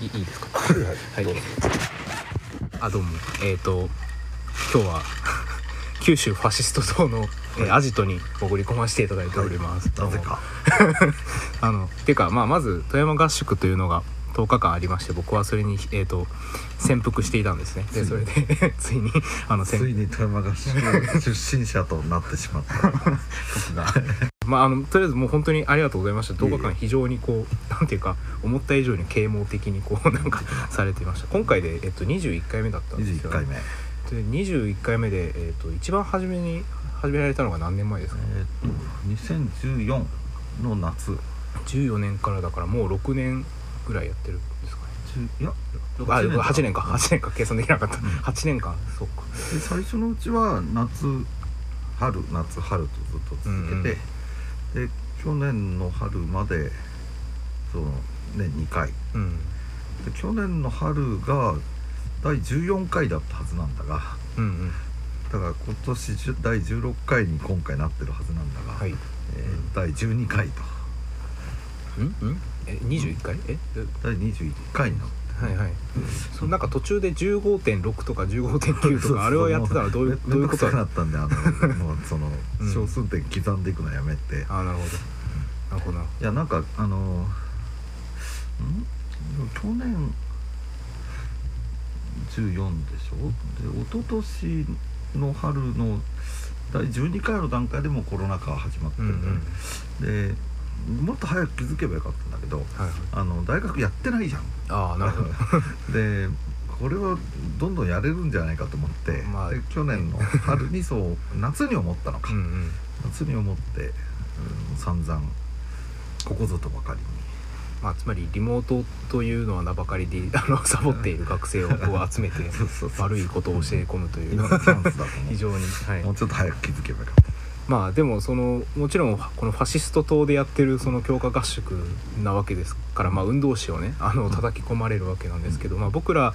いいいですか？はい。はい。どうぞあどうも。えっ、と今日は 九州ファシスト党の、えーアジトに潜り込ませていただいております、どうも。なぜか。あのていうか、まあ、まず富山合宿というのが10日間ありまして僕はそれに、えー、と潜伏していたんですね。でそれで ついにあの潜ついに富山合宿出身者となってしまった。僕がまあ、あのとりあえずもう本当にありがとうございました。10日間非常にこうなんていうか思った以上に啓蒙的にこうなんかされていました。今回で、えっと、21回目だったんですよ21回目。で21回目で、えっと、一番初めに始められたのが何年前ですか？えーっと2014の夏。14年からだからもう6年ぐらいやってるんですかね。10いやあ8 8年かうん8年か。計算できなかった、ん。8年間。そうか。で最初のうちは夏春夏春とずっと続けて、で去年の春までその年2回。うん。で去年の春が第14回だったはずなんだがうんうん。だから今年第16回に今回なってるはずなんだが、はい。えー第12回と。うんうん。え21回？え？え第21回になってはいはい。そうなんか途中で15.6とか15.9とかあれをやってたらどういうめどういうことだめんどくさくなったんであの もうそのうん。小数点刻んでいくのやめて、いああなるほど。なるほどな。やなんかあのん？去年14でしょ？で一昨年の春の第12回の段階でもコロナ禍始まってうんるうん。でもっと早く気づけばよかったんだけどはいはい。あの大学やってないじゃん。ああなるほど。でこれはどんどんやれるんじゃないかと思って、まあで去年の春にそう夏に思ったのか、うんうん。夏に思って、うん、散々ここぞとばかりに。まあ、つまりリモートというのは名ばかりで あのサボっている学生を集めて 悪いことを教え込むという。今のチャンスだと思非常に、はい。うもうちょっと早く気づけばよかったまあでもそのもちろんこのファシスト党でやってるその強化合宿なわけですから、まあ、運動士をねあの叩き込まれるわけなんですけど、まあ、僕ら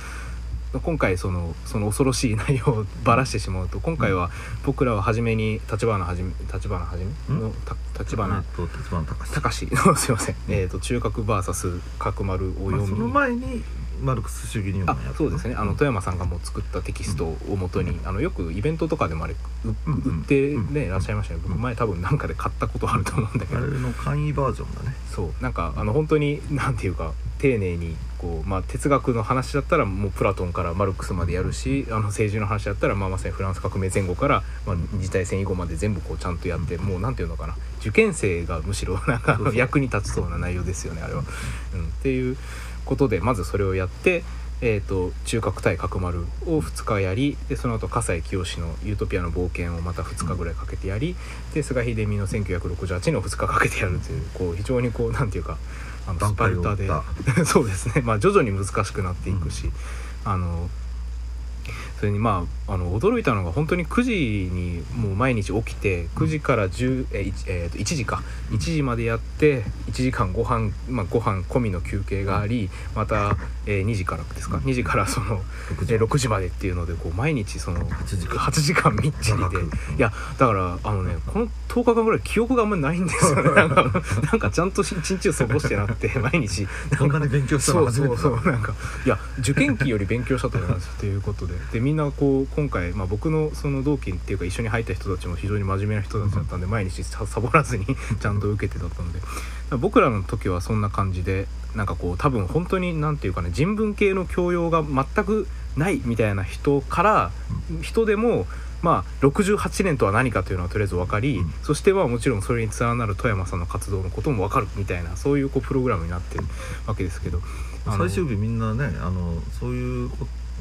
今回そのその恐ろしい内容を ばらしてしまうと今回は僕らは初めに立花はじめ立花はじめ？のた立花？えっと立花隆。隆。の すいません、えー、と中核 VS 角丸をまあ、読み、その前にマルクス主義入そうですね。あの富山さんがもう作ったテキストをもとに、あのよくイベントとかでもあれ売ってね、うん。いらっしゃいましたね僕前多分なんかで買ったことあると思うんだけど。あれの簡易バージョンだね。そう。なんかあの本当になんていうか丁寧にこう、まあ、哲学の話だったらもうプラトンからマルクスまでやるしあの政治の話だったら、まあ、まさにフランス革命前後から、まあ、二次大戦以後まで全部こうちゃんとやってもうなんていうのかな。受験生がむしろなんか 役に立ちそうな内容ですよねあれは。うん、っていうことでまずそれをやって。えー、と中核対角丸を2日やりでその後笠井清の「ユートピアの冒険」をまた2日ぐらいかけてやりで菅秀美の1968の2日かけてやるというこう非常にこうなんていうかあのスパルタで そうですねまあ徐々に難しくなっていくし、あのそれにまああの驚いたのが本当に9時にもう毎日起きて9時から10え 1, えーと1時か。1時までやって1時間ご飯まあご飯込みの休憩がありまた、えー2時からですか。2時からその6時。えー6時までっていうのでこう毎日その8時間。8時間みっちりで。いやだからあのねこの10日間ぐらい記憶があんまりないんですよね。なんかなんかちゃんと一日を過ごしてなくて 毎日。こんなに勉強したそうそうの初めてだ。そうなんか。いや受験期より勉強したと思います。ということで。でみんなこう今回、まあ、僕のその同期っていうか一緒に入った人たちも非常に真面目な人たちだったんで毎日ササボらずに ちゃんと受けてだったので。僕らの時はそんな感じでなんかこう多分本当になんていうかね人文系の教養が全くないみたいな人から人でもまあ68年とは何かというのはとりあえず分かり、うん。そしてまあもちろんそれに連なる富山さんの活動のことも分かるみたいなそういうこうプログラムになってるわけですけど最終日みんなねあのそういう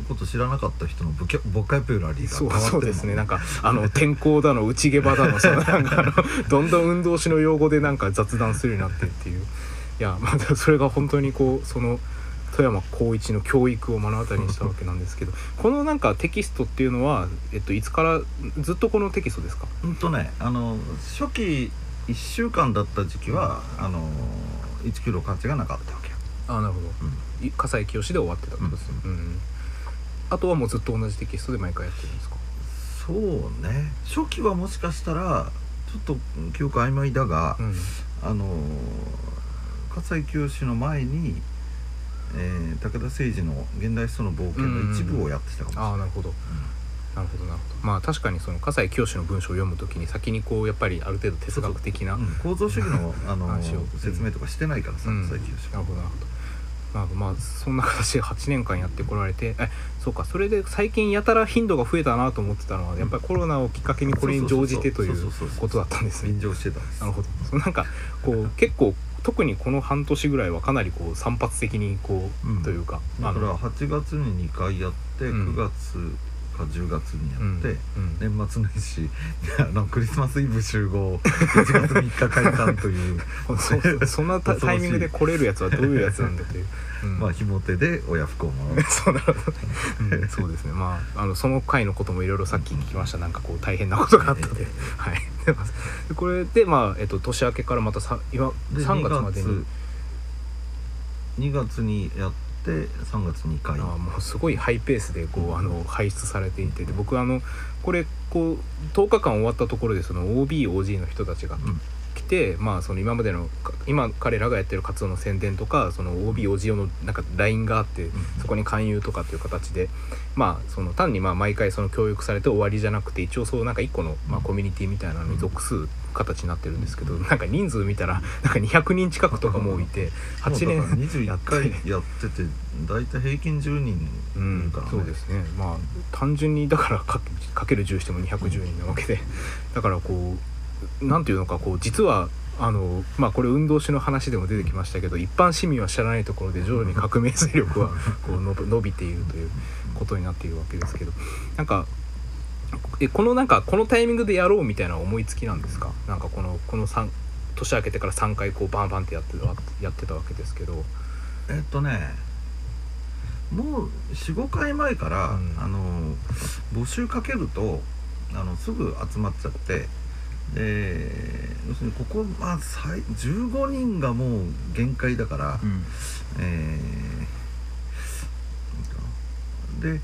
ここと知らなかった人のボキャボキャブラリーが変わってるそうですね。なんかあの天候だの内毛場だのそのなんかあの どんどん運動しの用語でなんか雑談するようになってっていう。いやまあそれが本当にこうその富山光一の教育を目の当たりにしたわけなんですけどこのなんかテキストっていうのは、えっと、いつからずっとこのテキストですか？うんとねあの初期1週間だった時期はあの1キロ価値がなかったわけよ、あなるほど。うん。い笠井清で終わってたってことですね、うんあとはもうずっと同じテキストで毎回やってるんですか？そうね。初期はもしかしたらちょっと記憶曖昧だが、うん。あの葛西清の前に、えー武田誠治の「現代史との冒険」の一部をやってたかもしれない、ああなるほど。なるほどなるほど。まあ確かにその笠井清の文章を読むときに先にこうやっぱりある程度哲学的なうん。構造主義のあの説明とかしてないからさ、うん。最近なるほどなるほどまあまあそんな形で8年間やってこられてえそうかそれで最近やたら頻度が増えたなと思ってたのはやっぱりコロナをきっかけにこれに乗じてということだったんですね。便乗してたんです。なるほど。そのなんかこう結構特にこの半年ぐらいはかなりこう散発的にこう、うん。というかだからあの8月に2回やってうん。9月か10月にやって、うん年末年始 あのクリスマスイブ集合1月3日解散という。そそ そんなタタイミングで来れるやつはどういうやつなんだという、うん。まあひも手で親不孝もらう。そうなるほど、うん、そうですね。まああのその回のこともいろいろさっき聞きました。なんかこう大変なことがあったので、はいでまあでこれでまあ、えっと、年明けからまたさ今で3月までに。2月にやって3月2回。あーもうすごいハイペースでこうあの輩出されていてで僕あのこれこう10日間終わったところでその OBOG の人たちがうん。来て、まあその今までのか今彼らがやってる活動の宣伝とかその OBOG 用のなんか LINE があって、そこに勧誘とかっていう形でまあその単にまあ毎回その教育されて終わりじゃなくて一応そうなんか一個のまあコミュニティみたいなのに属す形になってるんですけどなんか人数見たらなんか200人近くとかもいて8もうだから年や21って。回やってて大体平均10人うんいるからね、そうですね。まあ単純にだからかけかける10しても210人なわけで。だからこうなんていうのかこう実はあのまあこれ運動史の話でも出てきましたけど一般市民は知らないところで徐々に革命勢力はこうの伸びているということになっているわけですけどなんかえこのなんかこのタイミングでやろうみたいな思いつきなんですか？なんかこのこの3年明けてから3回こうバンバンってやってやってたわけですけど。えっとねもう45回前から、うん。あの募集かけるとあのすぐ集まっちゃってで要するにここ、まあ、最15人がもう限界だから、えーで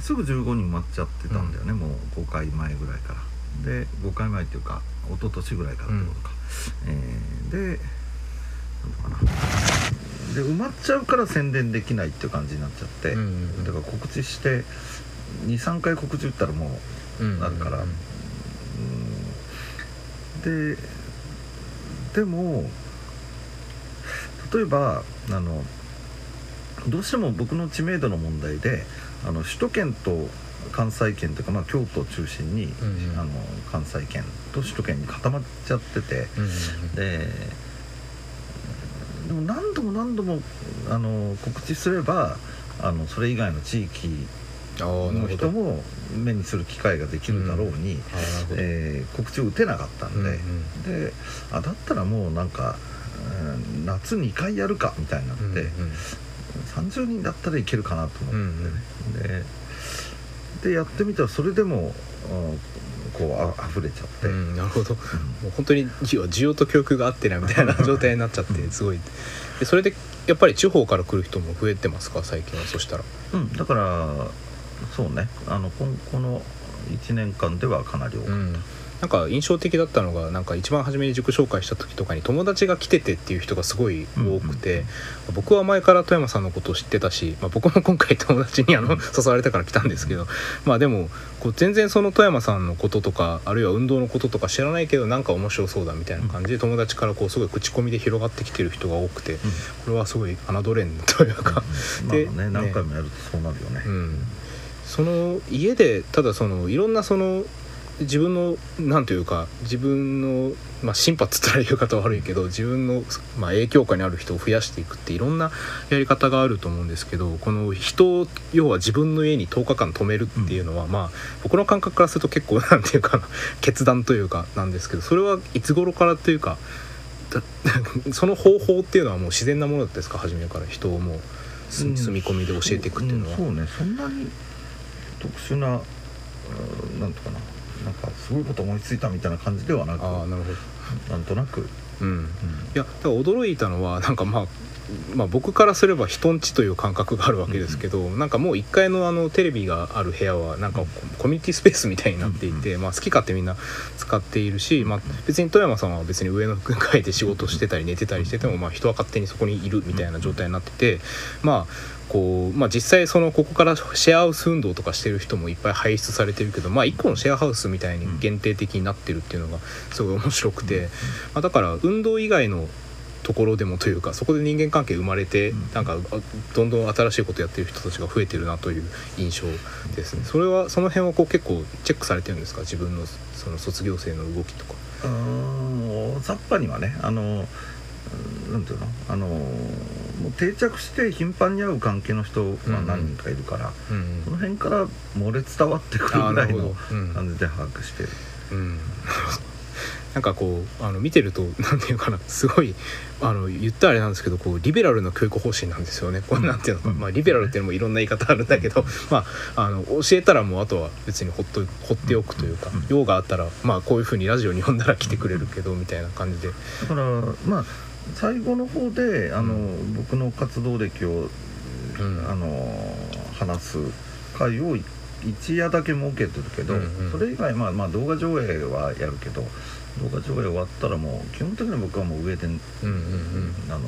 すぐ15人埋まっちゃってたんだよね、もう5回前ぐらいから。で5回前っていうか一昨年ぐらいからってことか、えーでなんとかな。で埋まっちゃうから宣伝できないっていう感じになっちゃって、うんうんうん。だから告知して23回告知打ったらもうなるから、うん。ででも例えばあのどうしても僕の知名度の問題であの首都圏と関西圏というか、まあ、京都を中心に、うんうん。あの関西圏と首都圏に固まっちゃっててうんうんうん。ででも何度も何度もあの告知すればあのそれ以外の地域の人も目にする機会ができるだろうに、あーなるほど。えー告知を打てなかったんで、うんうん。であだったらもうなんか、うん夏2回やるかみたいになって、うんうん30人だったらいけるかなと思って、うんででやってみたらそれでも、うんこうあ溢れちゃって、うん、なるほど。もう本当に需要需要と供給が合ってないみたいな 状態になっちゃってすごい。でそれでやっぱり地方から来る人も増えてますか最近はそしたら。うんだからそうね。あのこんこの1年間ではかなり多かった、うんなんか印象的だったのがなんか一番初めに塾紹介した時とかに友達が来ててっていう人がすごい多くて、僕は前から富山さんのことを知ってたし、まあ、僕も今回友達にあの誘われたから来たんですけどまあでもこう全然その富山さんのこととかあるいは運動のこととか知らないけどなんか面白そうだみたいな感じで友達からこうすごい口コミで広がってきてる人が多くてこれはすごい侮れんというか。まあでね。何回もやるとそうなるよね、うん、その家でただそのいろんなその自分のなんというか自分の、まあ、審判ったら言い方悪いけど自分の、まあ、影響下にある人を増やしていくっていろんなやり方があると思うんですけどこの人を要は自分の家に10日間止めるっていうのは、まあ僕の感覚からすると結構 なんていうかな決断というかなんですけどそれはいつ頃からというかだ その方法っていうのはもう自然なものですか？初めから。人をもう住み込みで教えていくっていうのは。ん。そうね。そんなに特殊なうんなんとかななんかすごいこと思いついたみたいな感じではなくああなるほど。なんとなく、うん、いやだから驚いたのはなんかまあまあ、僕からすれば人んちという感覚があるわけですけど、なんかもう1階のあのテレビがある部屋はなんかコミュニティスペースみたいになっていて、まあ、好き勝手みんな使っているし、まあ、別に富山さんは別に上の階で仕事してたり寝てたりしてても、まあ、人は勝手にそこにいるみたいな状態になっててまあこうまあ、実際そのここからシェアハウス運動とかしてる人もいっぱい輩出されてるけど、まあ、1個のシェアハウスみたいに限定的になってるっていうのがすごい面白くて、まあ、だから運動以外のところでもというかそこで人間関係生まれて、なんかどんどん新しいことやってる人たちが増えてるなという印象ですね。それはその辺はこう結構チェックされてるんですか？自分のその卒業生の動きとか。うんさっぱにはねあのなんていうの？あのもう定着して頻繁に会う関係の人が何人かいるから、うんうん。その辺から漏れ伝わってくるぐらいの感じで把握してる。うん、なんかこうあの見てるとなんていうかなすごいあの言ったらあれなんですけどこうリベラルの教育方針なんですよね。こうなんていうのか、まあ、リベラルっていうのもいろんな言い方あるんだけど、まあ、あの教えたらもうあとは別にほっと放っておくというか用があったら、まあ、こういうふうにラジオに呼んだら来てくれるけどみたいな感じで。だからまあ最後の方であの、僕の活動歴を、うん。あの話す会を一夜だけ設けてるけど、うんうん。それ以外、まあ、まあ動画上映はやるけど動画上映終わったらもう基本的に僕はもう上で、うんうんうん。あの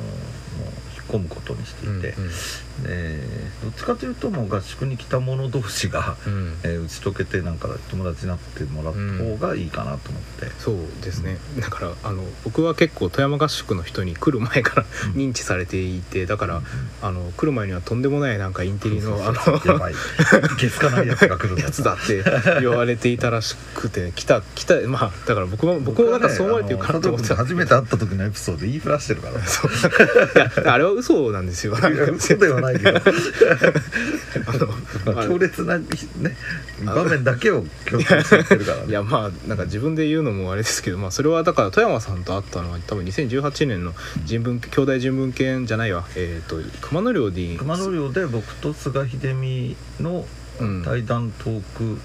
込むことにしていて、うんうん。でどっちかというともう合宿に来た者同士が、うん。えー打ち解けてなんか友達になってもらった方がいいかなと思って。そうですね。だからあの僕は結構富山合宿の人に来る前からうん。認知されていてだからあの来る前にはとんでもないなんかインテリのあのやばい。ゲスかない。やつが来るやつだって言われていた。らしくて来た。来た。まあだから僕も僕もなんかそう思われてるかなと思って初めて会った。時のエピソード言いふらしてるからそうあれは嘘なんですよ。嘘ではないけど。あのまあ強烈なね場面だけを強調してるからね。いやまあなんか自分で言うのもあれですけど、まあ、それはだから富山さんと会ったのは多分2018年の人文兄弟人文研じゃないわ。えっ、と熊野寮で熊野寮で僕と菅秀美のうん。対談トーク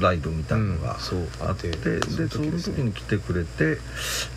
ライブみたいなのがあって、でその時に来てくれて、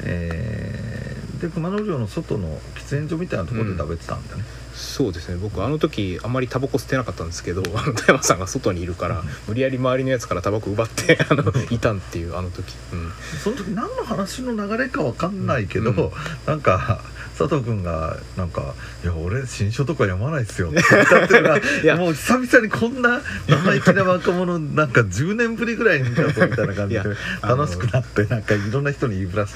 えーで熊野寮の外の喫煙所みたいなところで食べてたんだよね、そうですね。僕あの時あんまりタバコ吸ってなかったんですけどあの富山さんが外にいるから無理やり周りのやつからタバコ奪って あのいたんっていうあの時、うん、その時何の話の流れかわかんないけど、うんうん。なんか佐藤君がなんか「いや俺新書とか読まないっすよ」って言ったっていうのが や。もう久々にこんな生意気な若者なんか10年ぶりぐらいに見たぞみたいな感じで楽しくなってなんかいろんな人に言いふらし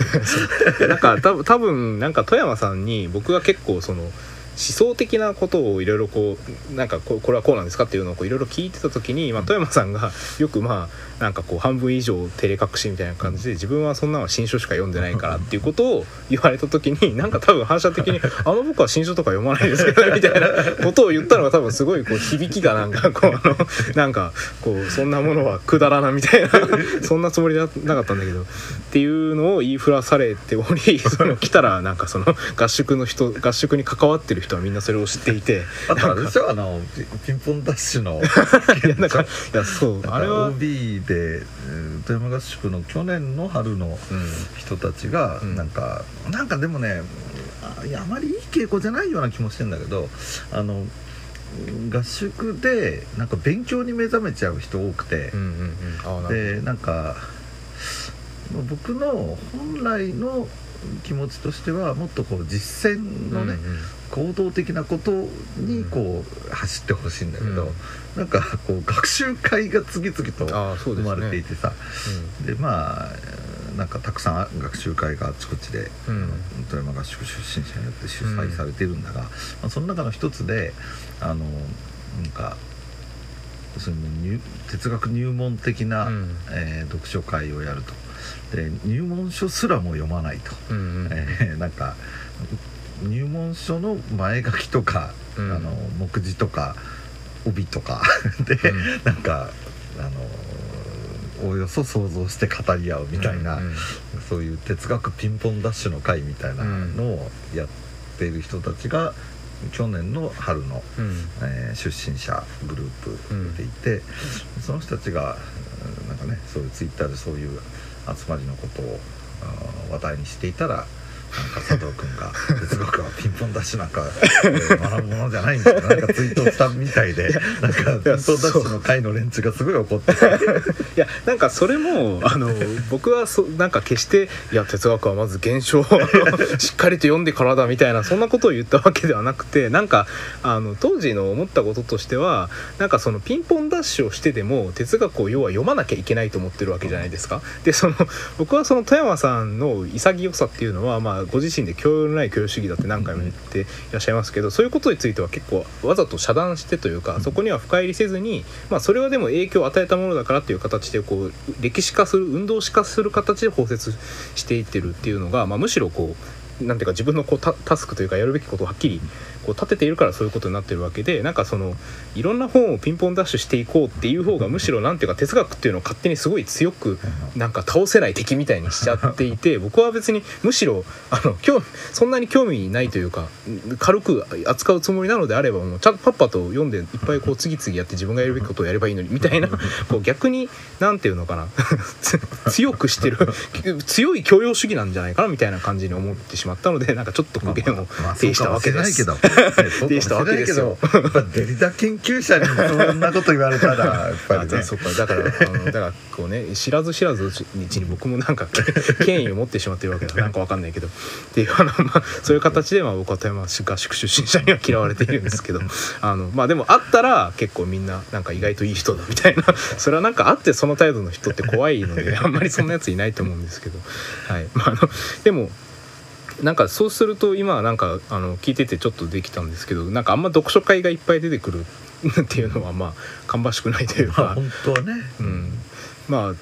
て なんか多分多分なんか富山さんに僕が結構その思想的なことをいろいろこうなんかここれはこうなんですかっていうのをいろいろ聞いてた時に、まあ、富山さんがよくまあなんかこう半分以上照れ隠しみたいな感じで自分はそんなのは新書しか読んでないからっていうことを言われた時になんか多分反射的に「あの僕は新書とか読まないですけどね」みたいなことを言ったのが多分すごいこう響きがなんかこうあのなんかこうそんなものはくだらなみたいなそんなつもりななかったんだけどっていうのを言いふらされておりその来たらなんかその合宿の人合宿に関わってる人はみんなそれを知っていてあとあれでしょあのピピンポンダッシュの いやなんかいやそうあれは、OB でえー富山合宿の去年の春のうん。人たちがうん。なんか、なんかでもねあまりいい傾向じゃないような気もしてんだけどあの合宿でなんか勉強に目覚めちゃう人多くてうん、うんうん。でなんか僕の本来の気持ちとしてはもっとこう実践のね、行動的なことにこう走ってほしいんだけど、うん。なんかこう学習会が次々と生まれていてさで,、まあなんかたくさん学習会があちこちで、うん。富山合宿出身者によって主催されているんだが、まあ、その中の一つであのなんかその入哲学入門的な、うん。えー読書会をやるとで入門書すらも読まないと。うんうん。えーなんか入門書の前書きとか、うん。あの目次とか帯とかで、うん。なんかあのおおよそ想像して語り合うみたいな、うんうん。そういう哲学ピンポンダッシュの会みたいなのをやっている人たちが去年の春の、うん。えー出身者グループでいて、その人たちがうんなんかねそういうツイッターでそういう集まりのことを話題にしていたらなんか佐藤君が哲学はピンポンダッシュなんか、えー学ぶものじゃないんだけどなんかツイートしたみたいでなんかピンポンダッシュの会の連中がすごい怒ってていやなんかそれもあの僕はそなんか決していや哲学はまず現象を しっかりと読んでからだみたいなそんなことを言ったわけではなくてなんかあの当時の思ったこととしてはなんかそのピンポンダッシュをしてでも哲学を要は読まなきゃいけないと思ってるわけじゃないですか。でその僕はその富山さんの潔さっていうのは、まあ、ご自身で教養のない教養主義だって何回も言っていらっしゃいますけどそういうことについては結構わざと遮断してというかそこには深入りせずに、まあ、それはでも影響を与えたものだからっていう形でこう歴史化する運動史化する形で包摂していってるっていうのが、まあ、むしろこうなんていうか自分のこうタタスクというかやるべきことをはっきりこう立てているからそういうことになってるわけでなんかそのいろんな本をピンポンダッシュしていこうっていう方がむしろなんていうか哲学っていうのを勝手にすごい強くなんか倒せない敵みたいにしちゃっていて 僕は別にむしろあの興味そんなに興味ないというか軽く扱うつもりなのであればもうちゃんとパッパと読んでいっぱいこう次々やって自分がやるべきことをやればいいのにみたいなこう逆になんていうのかなつ 強くしてる 強い教養主義なんじゃないかなみたいな感じに思ってしまったのでなんかちょっと苦言をまあ呈したわけです。そうかもしれないうかもしれないけデリダ研究者にそんなこと言われたらやっぱりね。あそうかだからあのだからこうね知らず知らずうちに僕もなんかけ権威を持ってしまってるわけだ。なんかわかんないけど。っていうあの、まあ、そういう形で、まあ、僕は富山合宿出身者には嫌われているんですけど。あのまあでもあったら結構みんななんか意外といい人だみたいな。それはなんかあってその態度の人って怖いのであんまりそんなやついないと思うんですけど。はい。まああのでもなんかそうすると今はなんかあの聞いててちょっとできたんですけどなんかあんま読書会がいっぱい出てくる っていうのはまあ芳しくないというか、まあ本当はね。うん、まあ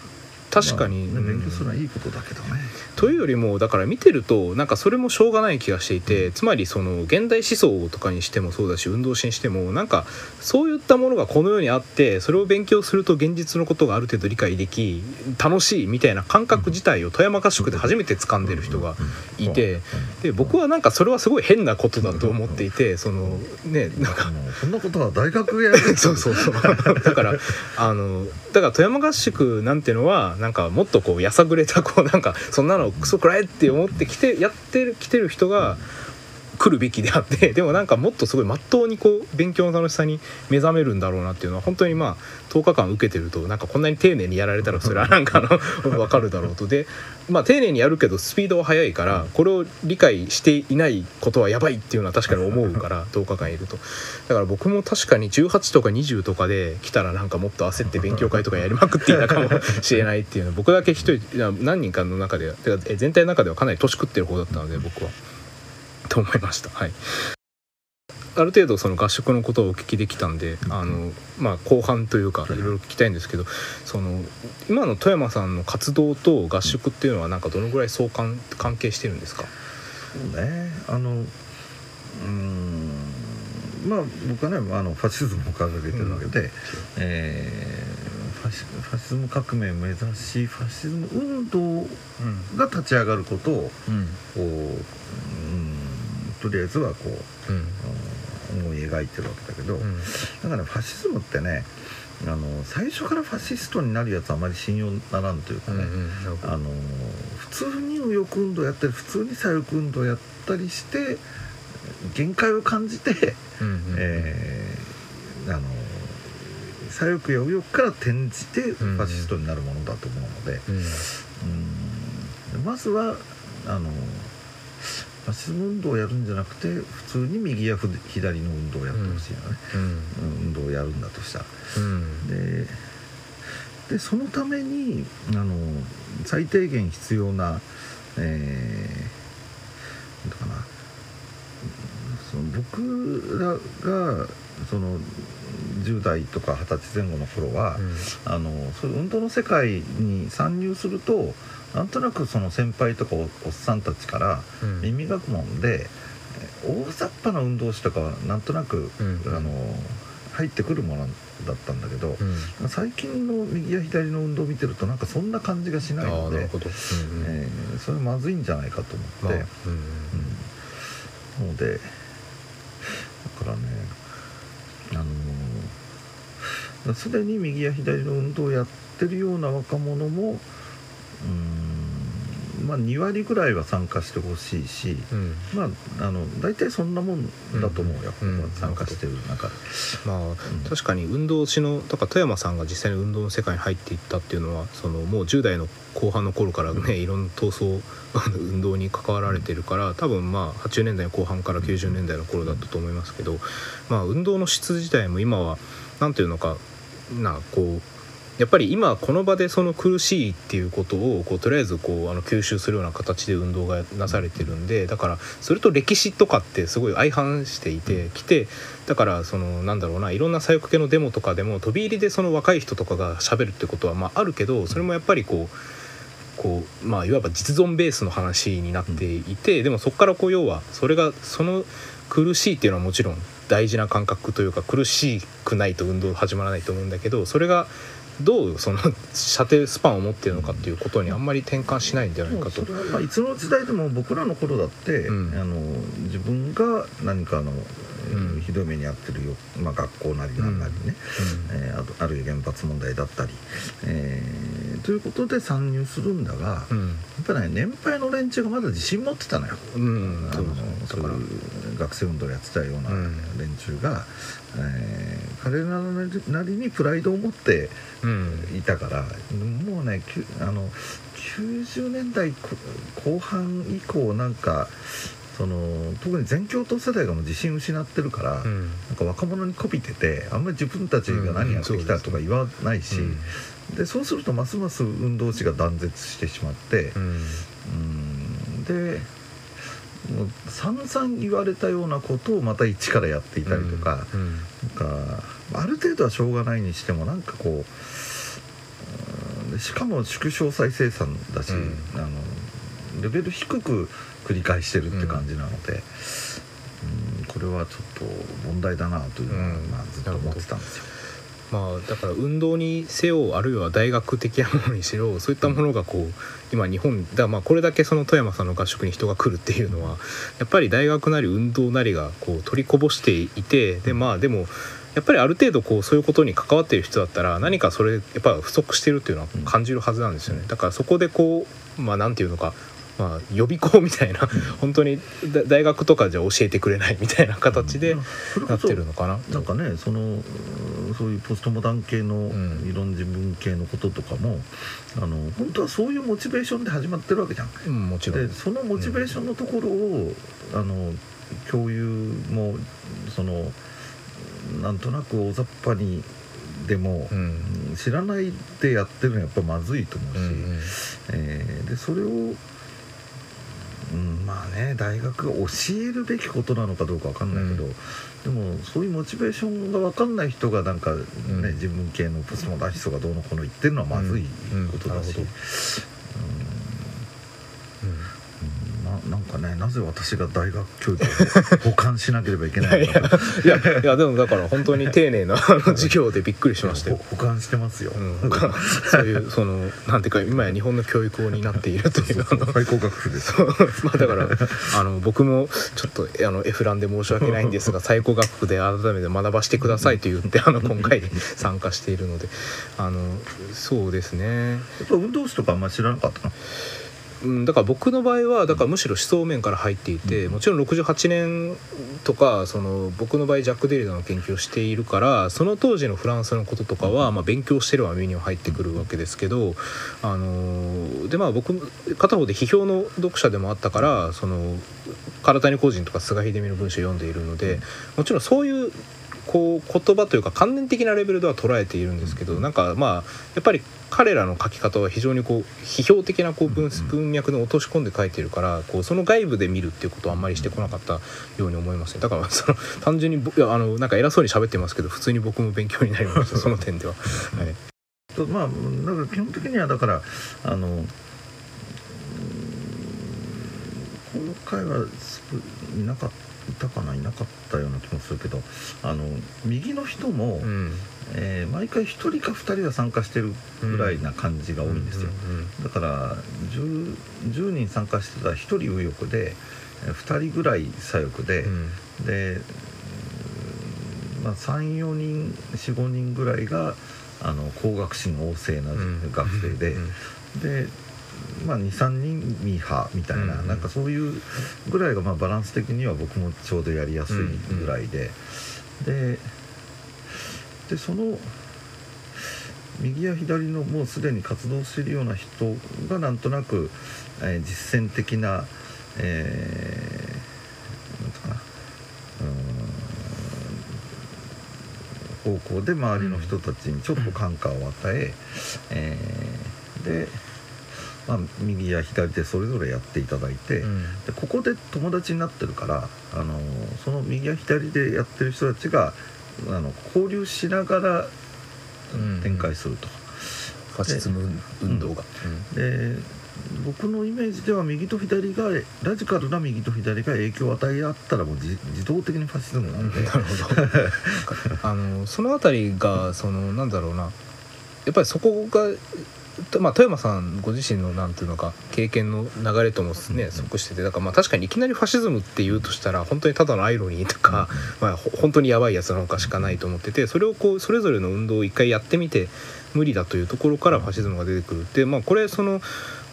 確かに、まあ勉強するのはいいことだけどねというよりもだから見てるとなんかそれもしょうがない気がしていてつまりその現代思想とかにしてもそうだし運動史にしてもなんかそういったものがこの世にあってそれを勉強すると現実のことがある程度理解でき楽しいみたいな感覚自体を富山合宿で初めて掴んでる人がいてで僕はなんかそれはすごい変なことだと思っていてそのねなんかそんなことは大学でやる そうそうそう。だからあのだから富山合宿なんていうのはなんかもっとこうやさぐれたこうなんかそんなのクソくらえって思ってきてやってきてる人が来るべきであって でもなんかもっとすごいまっとうにこう勉強の楽しさに目覚めるんだろうなっていうのは本当にまあ10日間受けてるとなんかこんなに丁寧にやられたらそれはなんかあの 分かるだろうと。でまあ丁寧にやるけどスピードは速いからこれを理解していないことはやばいっていうのは確かに思うから 10日間いると。だから僕も確かに18とか20とかで来たらなんかもっと焦って勉強会とかやりまくっていたかもしれないっていうのは僕だけ一人何人かの中でてかえ全体の中ではかなり年食ってる方だったので僕はと思いました。はい。ある程度その合宿のことをお聞きできたんであの、まあ、後半というかいろいろ聞きたいんですけどその今の富山さんの活動と合宿っていうのはなんかどのぐらい相関関係してるんですか？そうね。あのうーんまあ僕はねあのファシズムを掲げてるわけで、えーファシファシズム革命を目指しファシズム運動うん。が立ち上がることをうんとりあえずはこううん。うん思い描いてるわけだけど、うん。だから、ね、ファシズムってねあの最初からファシストになるやつはあまり信用ならんというかね、うんうん。あの普通に右翼運動やったり普通に左翼運動やったりして限界を感じて、うんうんえーあの左翼や右翼から転じてファシストになるものだと思うので、うん。うん。まずはあのファシズム運動をやるんじゃなくて普通に右や左の運動をやってほしいよね、うん。うん。運動をやるんだとしたら。うん。ででそのためにあの最低限必要なえー、なんていうかな。その僕らがその10代とか20歳前後の頃は、あのそういう運動の世界に参入するとなんとなくその先輩とかおおっさんたちからうん。耳学問でえ大雑把な運動士とかはなんとなく、うん。あの入ってくるものだったんだけど、うん。最近の右や左の運動を見てるとなんかそんな感じがしないあのでえーそれまずいんじゃないかとまあ思って、うん。うん。のでだからねあのーすでに右や左の運動をやってるような若者もうーん。まあ、2割ぐらいは参加してほしいし、うん。まああの大体そんなもんだと思うよ、うん。参加してる中で。まあ確かに運動しのだから富山さんが実際に運動の世界に入っていったっていうのはそのもう10代の後半の頃からね、いろんな闘争運動に関わられてるから多分まあ80年代の後半から90年代の頃だったと思いますけど、まあ、運動の質自体も今は何ていうのかなこうやっぱり今この場でその苦しいっていうことをこうとりあえずこうあの吸収するような形で運動がなされてるんでだからそれと歴史とかってすごい相反していてきてだからそのなんだろうないろんな左翼系のデモとかでも飛び入りでその若い人とかが喋るってことはまああるけどそれもやっぱりこう。こうまあ、いわば実存ベースの話になっていて、でもそこからこう要はそれがその苦しいっていうのはもちろん大事な感覚というか苦しくないと運動始まらないと思うんだけどそれがどうその射程スパンを持っているのかっていうことにあんまり転換しないんじゃないかと。まあいつの時代でも僕らの頃だって、うん。あの自分が何かの、えーうん。ひどい目に遭ってるよ、まあ、学校なりなんなりね、えーあとあるいは原発問題だったり、えーということで参入するんだが、うん。やっぱりね年配の連中がまだ自信持ってたのよ。うん、そ学生運動をやってたようなうん。連中が、えー彼らなりにプライドを持ってうん。いたからもうねあの90年代こ後半以降なんかその特に全共闘世代がもう自信失ってるから、うん。なんか若者にこびててあんまり自分たちが何やってきたとか言わないし、うん。でそうするとますます運動士が断絶してしまってう、ん。うん。でもう散々言われたようなことをまた一からやっていたりとか。うんなんかある程度はしょうがないにしてもなんかこううんしかも縮小再生産だし、うんあのレベル低く繰り返してるって感じなので、うんこれはちょっと問題だなというのは、うんまあ、ずっと思ってたんですよ。まあだから運動にせよあるいは大学的なものにしろそういったものがこう今日本だまあこれだけその富山さんの合宿に人が来るっていうのはやっぱり大学なり運動なりがこう取りこぼしていてでまあでもやっぱりある程度こうそういうことに関わっている人だったら何かそれやっぱ不足してるっていうのは感じるはずなんですよね。だからそこでこうまあなんていうのかまあ予備校みたいな本当にだ大学とかじゃ教えてくれないみたいな形でなってるのかな。なんかねそのうんそういうポストモダン系のん。理論自分系のこととかも、あの本当はそういうモチベーションで始まってるわけじゃん。うんもちろん。でそのモチベーションのところを、あの共有もそのなんとなく大雑把にでもう、ん。知らないでやってるのはやっぱまずいと思うし、うんうん。えーでそれを、うん、まあね大学が教えるべきことなのかどうかわかんないけど、うん。でもそういうモチベーションが分かんない人がなんかね、うん。自分系のポストモダニストがどうのこうの言ってるのはまずいことだし。なんかねなぜ私が大学教育を補完しなければいけないのか。いやいやでもだから本当に丁寧な授業でびっくりしましたよ。補完してますよ、うん、そういうそのなんていうか今や日本の教育を担っているという最高学府です。まあだからあの僕もちょっとあのエフランで申し訳ないんですが 最高学府で改めて学ばしてくださいと言ってあの今回参加しているのであのそうですね。やっぱ運動士とかあんまり知らなかったの？うん、だから僕の場合はだからむしろ思想面から入っていて、もちろん68年とかその僕の場合ジャック・デリダの研究をしているからその当時のフランスのこととかは、まあ、勉強してるは耳には入ってくるわけですけど、あのーでまあ僕片方で批評の読者でもあったからその唐谷公人とか菅秀美の文章を読んでいるのでもちろんそういうこう言葉というか観念的なレベルでは捉えているんですけどなんかまあやっぱり彼らの書き方は非常にこう批評的なこう文文脈に落とし込んで書いてるからこうその外部で見るっていうことはあんまりしてこなかったように思いますね。だからその単純にぼいやあのなんか偉そうに喋ってますけど普通に僕も勉強になりましたその点では。はい。とまあだから基本的にはだからあのうんこの回はすぐいなかったかないなかったような気もするけどあの右の人も、うん。えー毎回1人か2人は参加してるぐらいな感じが多いんですよ、だから 10, 10人参加してたら1人右翼でえー2人ぐらい左翼で、うん。で、うんまあ、34人45人ぐらいがあの工学心旺盛なうん。学生で、うん。でまあ、23人ミーハーみたいな、うんなんかそういうぐらいがまあバランス的には僕もちょうどやりやすいぐらいで、ででその右や左のもうすでに活動しているような人がなんとなく、えー実践的な、えーなんかな。うーん方向で周りの人たちにちょっと感化を与ええーで、まあ、右や左でそれぞれやっていただいて、うん。でここで友達になってるからあのその右や左でやってる人たちがあの交流しながらうん展開すると。ファシズム運動が、で僕のイメージでは右と左がラジカルな右と左が影響を与え合ったらもう自自動的にファシズムなんで、なるほど。あのその辺りがそのなんだろうな。やっぱりそこが、とまあ、富山さんご自身のなんていうのか経験の流れともね即しててだからまあ確かにいきなりファシズムって言うとしたら本当にただのアイロニーとか、まあ、ほ本当にやばいやつなのかしかないと思っててそれをこうそれぞれの運動を一回やってみて無理だというところからファシズムが出てくるでまあこれその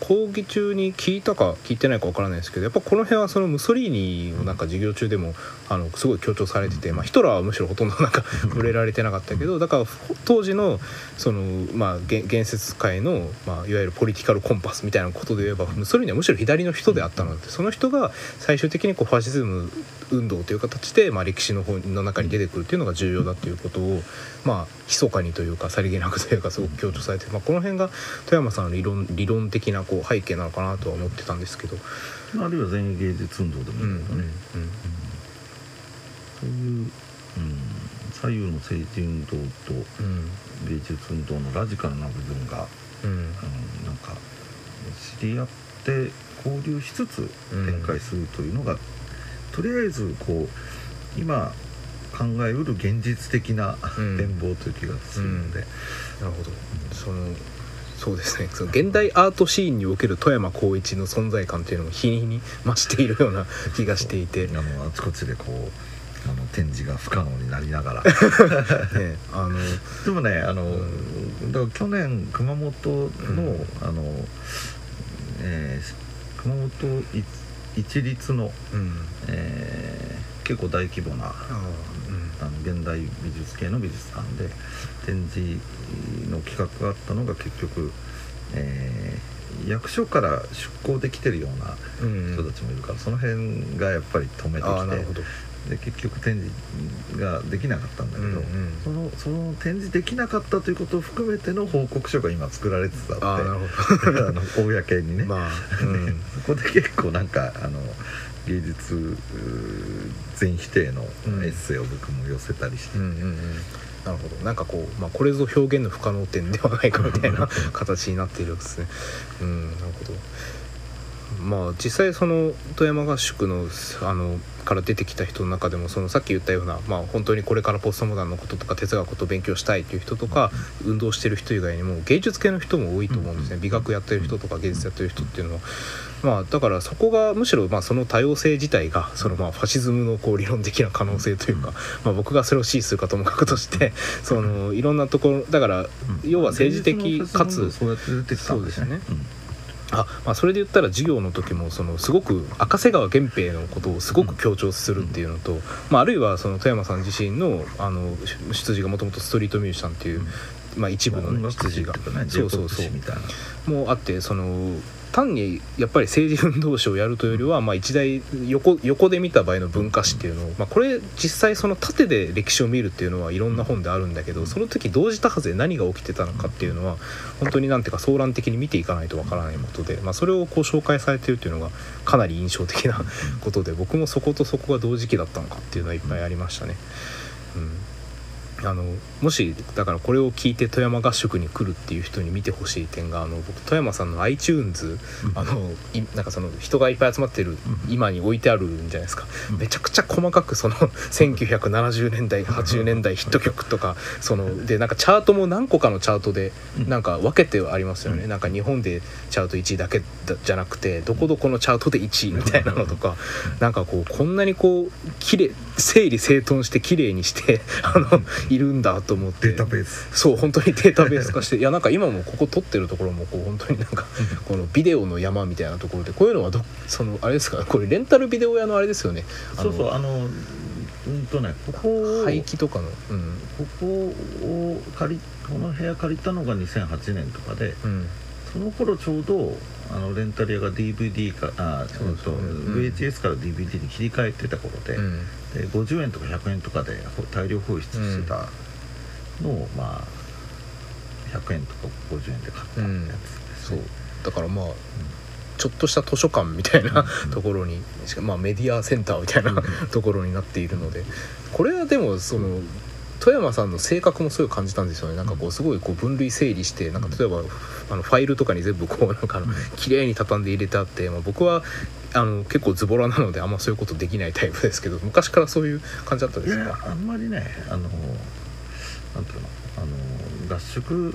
講義中に聞いたか聞いてないかわからないですけどやっぱこの辺はそのムソリーニをなんか授業中でもあのすごい強調されてて、まあ、ヒトラーはむしろほとんどなんか触れられてなかったけどだから当時のその、まあ、げ言説界の、まあ、いわゆるポリティカルコンパスみたいなことで言えばムソリーニはむしろ左の人であったのでその人が最終的にこうファシズム運動という形で、まあ、歴史の方の中に出てくるっていうのが重要だっていうことを、まあ密かにというかさりげなくというかすごく強調されて、まあ、この辺が富山さんの理論理論的なこう背景なのかなとは思ってたんですけど。まあ、あるいは前衛芸術運動でもいいけどね、そういう、うん、左右の政治運動と芸術運動のラジカルな部分が、うんうん、なんか知り合って交流しつつ展開するというのが、とりあえずこう今考えうる現実的なうん。展望という気がするので、なるほど。そのそうですね。その現代アートシーンにおける富山光一の存在感っていうのも日に日に増しているような気がしていて、ね、あのあちこちでこうあの展示が不可能になりながら。あのでもねあの、うだから去年熊本の、うん。あの、えー熊本一一律の、うん。えー結構大規模なああの現代美術系の美術館で展示の企画があったのが結局、えー役所から出向できてるようなうん。うん人たちもいるから、その辺がやっぱり止めてきてで結局展示ができなかったんだけど、うんうん。そのその展示できなかったということを含めての報告書が今作られつつあってああなるほ あの公にね、どまあ、うん、そこで結構なんかあの芸術全否定のうん。エッセイを僕も寄せたりして、うんうんうん。なるほど。なんかこう、まあ、これぞ表現の不可能点ではないかみたいな 形になっているんですね。うんなるほどまあ実際その富山合宿のあのから出てきた人の中でもそのさっき言ったような、まあ、本当にこれからポストモダンのこととか哲学のことを勉強したいという人とか運動してる人以外にも芸術系の人も多いと思うんですね。美学やってる人とか芸術やってる人っていうのは。まあ、だからそこがむしろまあその多様性自体がそのまあファシズムのこう理論的な可能性というか、まあ、僕がそれを支持するかともかくとしてそのいろんなところだから要は政治的かつそうですねあ、まあ、それで言ったら授業の時もそのすごく赤瀬川源平のことをすごく強調するっていうのと、まあ、あるいはその富山さん自身のあの出自がもともとストリートミュージシャンっていう、まあ、一部の、出自がそうそうそう J−POP 誌みたいな。もあってその単にやっぱり政治運動史をやるというよりは、まあ、一大横横で見た場合の文化史っていうのを、まあ、これ実際その縦で歴史を見るっていうのはいろんな本であるんだけどその時同時多発で何が起きてたのかっていうのは本当になんていうか総覧的に見ていかないとわからないことで、まあ、それをこう紹介されてるっていうのがかなり印象的なことで僕もそことそこが同時期だったのかっていうのはいっぱいありましたね。うんあのもしだからこれを聞いて富山合宿に来るっていう人に見てほしい点があの僕富山さんの iTunes あのいなんかその人がいっぱい集まってる今に置いてあるんじゃないですか。うん。めちゃくちゃ細かくその1970年代80年代ヒット曲とかそのでなんかチャートも何個かのチャートでなんか分けてありますよね。なんか日本でチャート1位だけだじゃなくてどこどこのチャートで1位みたいなのとかなんかこうこんなにこう綺麗整理整頓して綺麗にしてあのいるんだと思って。データベース。そう本当にデータベース化していやなんか今もここ撮ってるところもこう本当になんかこのビデオの山みたいなところでこういうのはどそのあれですか？これレンタルビデオ屋のあれですよね。そうそうあのうんとねここを廃棄とかのうん。ここを借りこの部屋借りたのが2008年とかでうん。その頃ちょうどあのレンタル屋が DVD かあそうそう。VHS から DVD に切り替えてた頃で,、うん。で50円とか100円とかでほ大量放出してたのを、まあ100円とか50円で買ったやつですそう。ね、だからまあちょっとした図書館みたいなうん。ところにしまあメディアセンターみたいな ところになっているのでこれはでもその富山さんの性格もすごい感じたんですよね。なんかこうすごいこう分類整理してなんか例えばあのファイルとかに全部こうなんかあの綺麗に畳んで入れてあって、まあ、僕はあの結構ズボラなのであんまそういうことできないタイプですけど昔からそういう感じだったんいですか？やあんまりねあのなんていうのあの合宿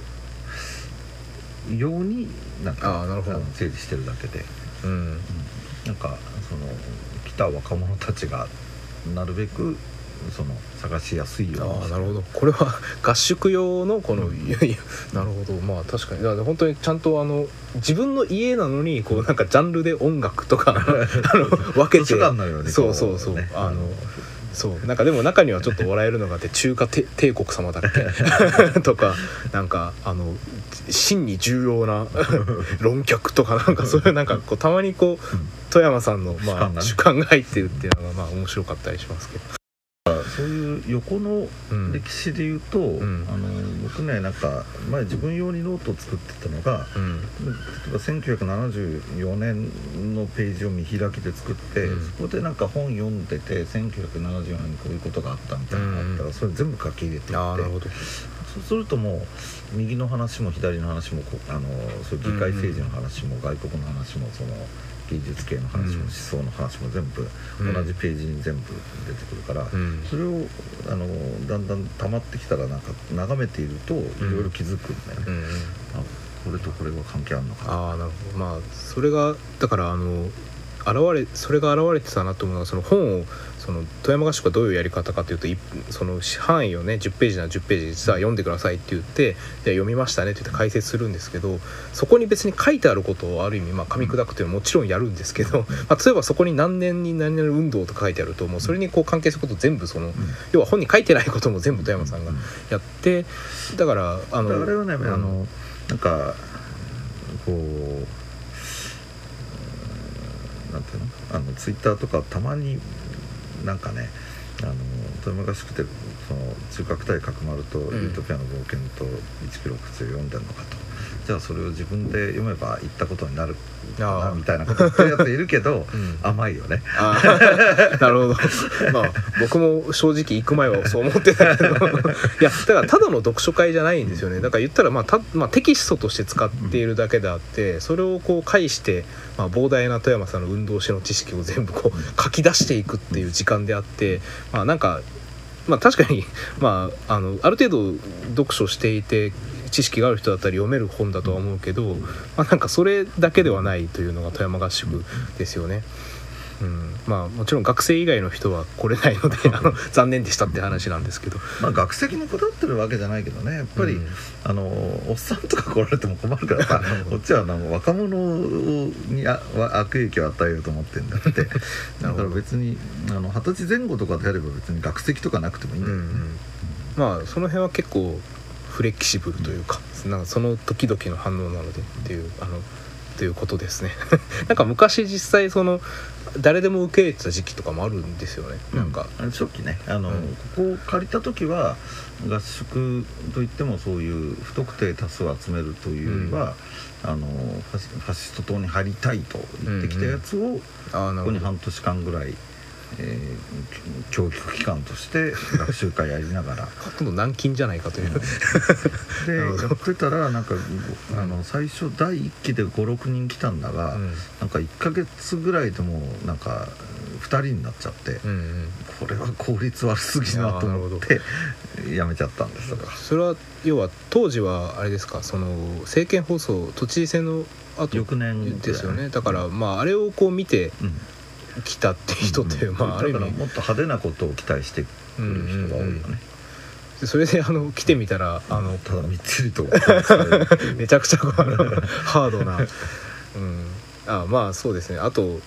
用になんかあーなるほど。の整理してるだけで、うん。うん。なんかその来た若者たちがなるべくその探しやすいようなるほど。これは 合宿用のこの、いやいやなるほど。まあ確かに。だから本当にちゃんとあの自分の家なのにこうなんかジャンルで音楽とか あの分けて。そうそうそう。ね。あのそう。なんかでも中にはちょっと笑えるのがあって 中華帝帝国様だっけ？とかなんかあの真に重要な 論客とかなんかそういうなんかこうたまにこう富山さんのまあ主主観が入ってるっていうのがまあ面白かったりしますけど。そういう横のうん。歴史で言うと、ん。あの僕ねなんか前自分用にノートを作ってたのがうん。例えば1974年のページを見開きで作って、うん。そこでなんか本読んでて1974年にこういうことがあったみたいなのがあったら、うん。それ全部書き入れていってそうするともう右の話も左の話もこあのそういう議会政治の話も外国の話もその技術系の話うんも思想の話も全部うん。同じページに全部出てくるから、うん。それをあのだんだん溜まってきたらなんか眺めているといろいろ気づくんだよね、これとこれは関係あるのかな。ああなるほど。まあそれがだからあの現れそれが現れてたなと思うのがその本をその富山合宿がどういうやり方かというといその範囲をね10ページなら10ページ実は読んでくださいって言ってで読みましたねって言って解説するんですけどそこに別に書いてあることをある意味まあ噛み砕くっていうのはもちろんやるんですけど、まあ、例えばそこに何年に何々運動とか書いてあるともうそれにこう関係すること全部その、要は本に書いてないことも全部富山さんがやってだからあのあれはね、うんあのなんかこううんなんていうの？あのツイッターとかたまになんかねあの富山合宿でその中核対角丸とん。ユートピアの冒険と1キロ靴を読んでるのかと、じゃあそれを自分で読めば言ったことになるなみたいなこと言ってるやついるけど、うん。甘いよね。なるほど。まあ僕も正直行く前はそう思ってたけど。いやだからただの読書会じゃないんですよね。だから言ったらまあた、まあ、テキストとして使っているだけであってそれをこう介して、まあ、膨大な富山さんの運動史の知識を全部こう書き出していくっていう時間であってまあなんかまあ確かに、まあ、あのある程度読書していて知識がある人だったら読める本だとは思うけど、まあ、なんかそれだけではないというのが富山合宿ですよね。うん、まあもちろん学生以外の人は来れないのであの残念でしたって話なんですけど、まあ学籍にこだわってるわけじゃないけどねやっぱり、うん。あのおっさんとか来られても困るからさ こっちはあの若者にあわ悪影響を与えようと思ってんだって。だから別にあの二十歳前後とかであれば別に学籍とかなくてもいいんうんうだよね、ん、まあその辺は結構フレキシブルというか,、なんかその時々の反応なのでっていうあのということですね。なんか昔実際その誰でも受け入れてた時期とかもあるんですよね、なんか。あの初期ね。あの、うん。ここを借りた時は合宿といってもそういう不特定多数を集めるというよりは、あのファシスト党に入りたいと言ってきたやつを、ここに半年間ぐらい、えー教育機関として学習会やりながら。ほとんど軟禁じゃないかという、で なるほど。やってたらなんかうんあの最初第1期で56人来たんだが、うん。なんか1ヶ月ぐらいでもうなんか2人になっちゃって、うんうん、これは効率悪すぎるなと思ってやめちゃったんですがそれは要は当時はあれですか？その政見放送都知事選の後翌年ですよね。だからまああれをこう見てうん来たって人って、まあある意味。だからもっと派手なことを期待してくる人が多いよね、それであの来てみたらあのただみっちりと めちゃくちゃハードな、うん、あまあそうですね。あと、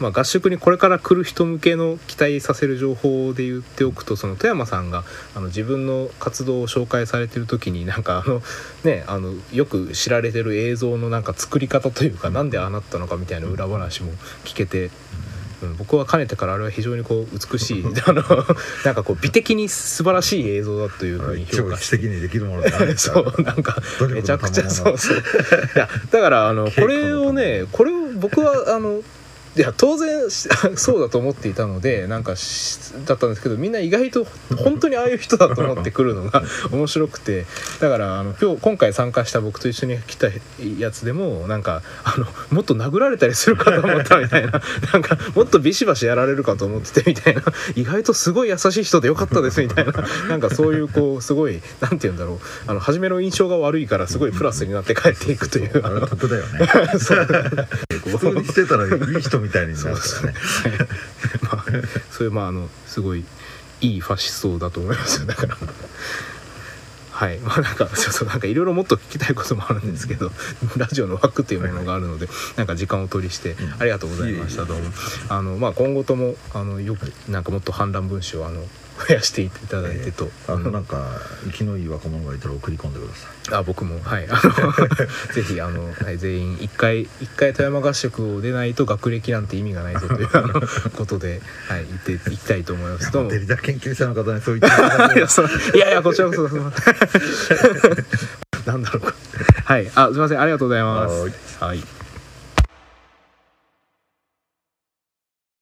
まあ、合宿にこれから来る人向けの期待させる情報で言っておくとその富山さんがあの自分の活動を紹介されてる時になんかあのねあのよく知られてる映像のなんか作り方というかなんでああなったのかみたいな裏話も聞けて。うん、僕はかねてからあれは非常にこう美しい。あのなんかこう美的に素晴らしい映像だというふうに評価して。そうなんかめちゃくちゃそうそう。だからあの稽これをねこれを僕はあのいや当然しそうだと思っていたのでなんかしだったんですけどみんな意外と本当にああいう人だと思ってくるのが 面白くてだからあの今日今回参加した僕と一緒に来たやつでもなんかあのもっと殴られたりするかと思ったみたいな なんかもっとビシバシやられるかと思っててみたいな。意外とすごい優しい人でよかったですみたいな。なんかそういうこうすごいなんて言うんだろう。あの初めの印象が悪いからすごいプラスになって帰っていくという。あのは得だよね。そう。普通にしてたらいい人みたいになるからね。まあ、そういうまああのすごいいいファシストだと思いますよ。だから。はい。まあなんかそうそうなんかいろいろもっと聞きたいこともあるんですけど、ラジオの枠というものがあるのでなんか時間を取りして、うん。ありがとうございましたどうも。あのまあ今後ともあのよくなんかもっと反乱文章をあの増やしていただいてと、あうん。のなんか生きのいい若者がいたら送り込んでください。あ僕も。はい。あの ぜひあの、はい、全員一回一回富山合宿を出ないと学歴なんて意味がないぞというあのことで、はい、言っていきたいと思います。どうも。デリダ研究者の方にそう言って いやいやいやこちらこそその。なんだろうかはい。あすいません。ありがとうございます。はい